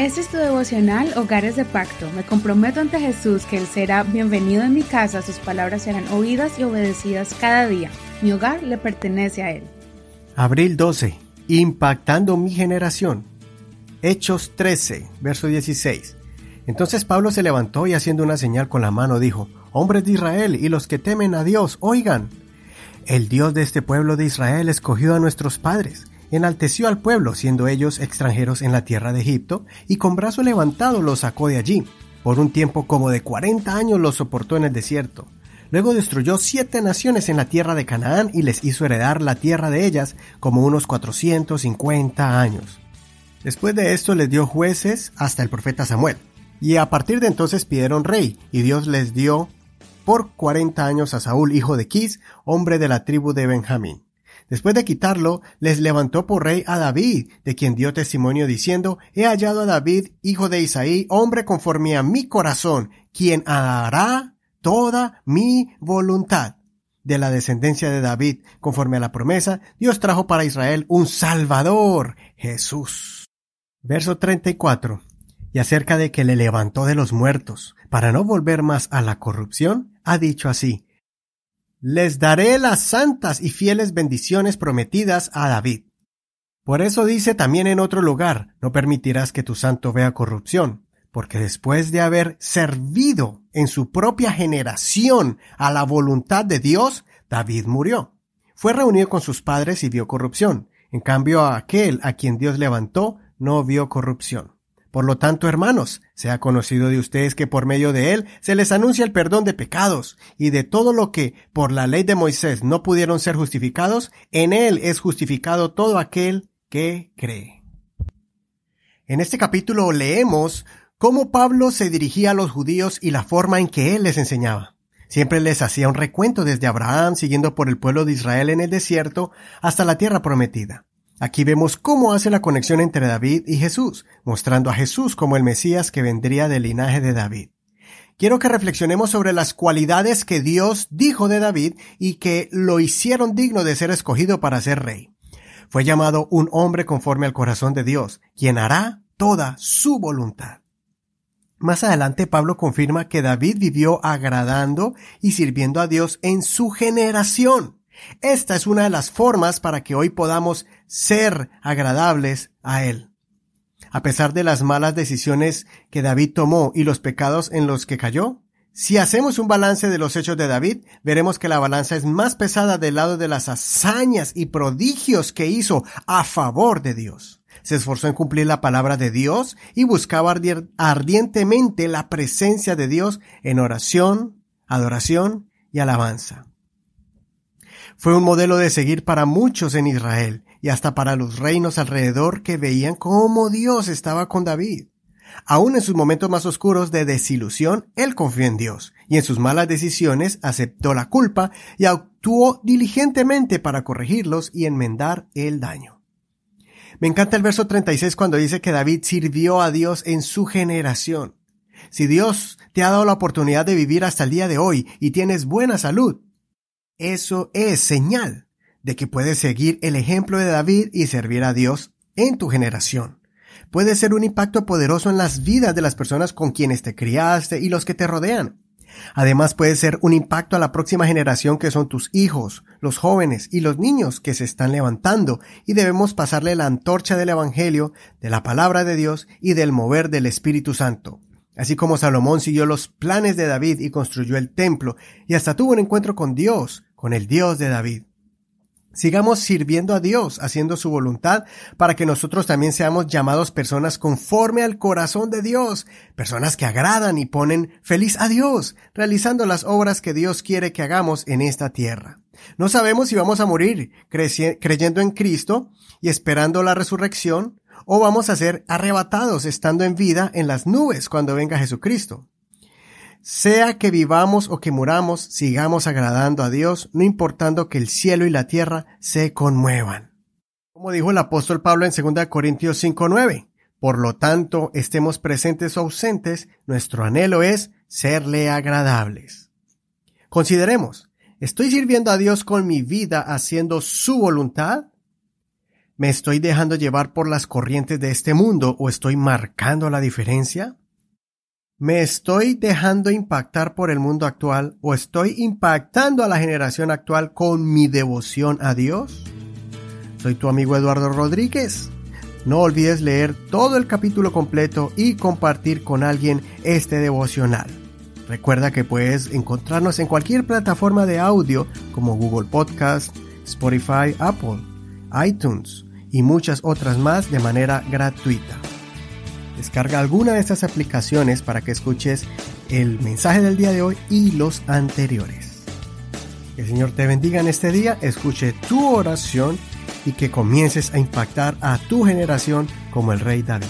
Este es tu devocional Hogares de Pacto. Me comprometo ante Jesús que Él será bienvenido en mi casa, sus palabras serán oídas y obedecidas cada día. Mi hogar le pertenece a Él. Abril 12. Impactando mi generación. Hechos 13, verso 16. Entonces Pablo se levantó y haciendo una señal con la mano dijo, Hombres de Israel y los que temen a Dios, oigan. El Dios de este pueblo de Israel escogió a nuestros padres, enalteció al pueblo, siendo ellos extranjeros en la tierra de Egipto, y con brazo levantado los sacó de allí. Por un tiempo como de cuarenta años los soportó en el desierto. Luego destruyó siete naciones en la tierra de Canaán y les hizo heredar la tierra de ellas como unos cuatrocientos cincuenta años. Después de esto les dio jueces hasta el profeta Samuel. Y a partir de entonces pidieron rey, y Dios les dio por cuarenta años a Saúl, hijo de Quis, hombre de la tribu de Benjamín. Después de quitarlo, les levantó por rey a David, de quien dio testimonio diciendo, He hallado a David, hijo de Isaí, hombre conforme a mi corazón, quien hará toda mi voluntad. De la descendencia de David, conforme a la promesa, Dios trajo para Israel un Salvador, Jesús. Verso 34. Y acerca de que le levantó de los muertos, para no volver más a la corrupción, ha dicho así, Les daré las santas y fieles bendiciones prometidas a David. Por eso dice también en otro lugar, no permitirás que tu santo vea corrupción, porque después de haber servido en su propia generación a la voluntad de Dios, David murió. Fue reunido con sus padres y vio corrupción. En cambio, aquel a quien Dios levantó no vio corrupción. Por lo tanto, hermanos, sea conocido de ustedes que por medio de él se les anuncia el perdón de pecados, y de todo lo que por la ley de Moisés no pudieron ser justificados, en él es justificado todo aquel que cree. En este capítulo leemos cómo Pablo se dirigía a los judíos y la forma en que él les enseñaba. Siempre les hacía un recuento desde Abraham, siguiendo por el pueblo de Israel en el desierto, hasta la tierra prometida. Aquí vemos cómo hace la conexión entre David y Jesús, mostrando a Jesús como el Mesías que vendría del linaje de David. Quiero que reflexionemos sobre las cualidades que Dios dijo de David y que lo hicieron digno de ser escogido para ser rey. Fue llamado un hombre conforme al corazón de Dios, quien hará toda su voluntad. Más adelante Pablo confirma que David vivió agradando y sirviendo a Dios en su generación. Esta es una de las formas para que hoy podamos ser agradables a Él. A pesar de las malas decisiones que David tomó y los pecados en los que cayó, si hacemos un balance de los hechos de David, veremos que la balanza es más pesada del lado de las hazañas y prodigios que hizo a favor de Dios. Se esforzó en cumplir la palabra de Dios y buscaba ardientemente la presencia de Dios en oración, adoración y alabanza. Fue un modelo de seguir para muchos en Israel y hasta para los reinos alrededor que veían cómo Dios estaba con David. Aún en sus momentos más oscuros de desilusión, él confió en Dios y en sus malas decisiones aceptó la culpa y actuó diligentemente para corregirlos y enmendar el daño. Me encanta el verso 36 cuando dice que David sirvió a Dios en su generación. Si Dios te ha dado la oportunidad de vivir hasta el día de hoy y tienes buena salud, eso es señal de que puedes seguir el ejemplo de David y servir a Dios en tu generación. Puede ser un impacto poderoso en las vidas de las personas con quienes te criaste y los que te rodean. Además puede ser un impacto a la próxima generación que son tus hijos, los jóvenes y los niños que se están levantando y debemos pasarle la antorcha del Evangelio, de la palabra de Dios y del mover del Espíritu Santo. Así como Salomón siguió los planes de David y construyó el templo y hasta tuvo un encuentro con Dios, con el Dios de David. Sigamos sirviendo a Dios, haciendo su voluntad, para que nosotros también seamos llamados personas conforme al corazón de Dios, personas que agradan y ponen feliz a Dios, realizando las obras que Dios quiere que hagamos en esta tierra. No sabemos si vamos a morir creyendo en Cristo y esperando la resurrección, o vamos a ser arrebatados estando en vida en las nubes cuando venga Jesucristo. Sea que vivamos o que muramos, sigamos agradando a Dios, no importando que el cielo y la tierra se conmuevan. Como dijo el apóstol Pablo en 2 Corintios 5:9. Por lo tanto, estemos presentes o ausentes, nuestro anhelo es serle agradables. Consideremos, ¿estoy sirviendo a Dios con mi vida haciendo su voluntad? ¿Me estoy dejando llevar por las corrientes de este mundo o estoy marcando la diferencia? ¿Me estoy dejando impactar por el mundo actual o estoy impactando a la generación actual con mi devoción a Dios? Soy tu amigo Eduardo Rodríguez. No olvides leer todo el capítulo completo y compartir con alguien este devocional. Recuerda que puedes encontrarnos en cualquier plataforma de audio como Google Podcast, Spotify, Apple, iTunes y muchas otras más de manera gratuita. Descarga alguna de estas aplicaciones para que escuches el mensaje del día de hoy y los anteriores. Que el Señor te bendiga en este día, escuche tu oración y que comiences a impactar a tu generación como el Rey David.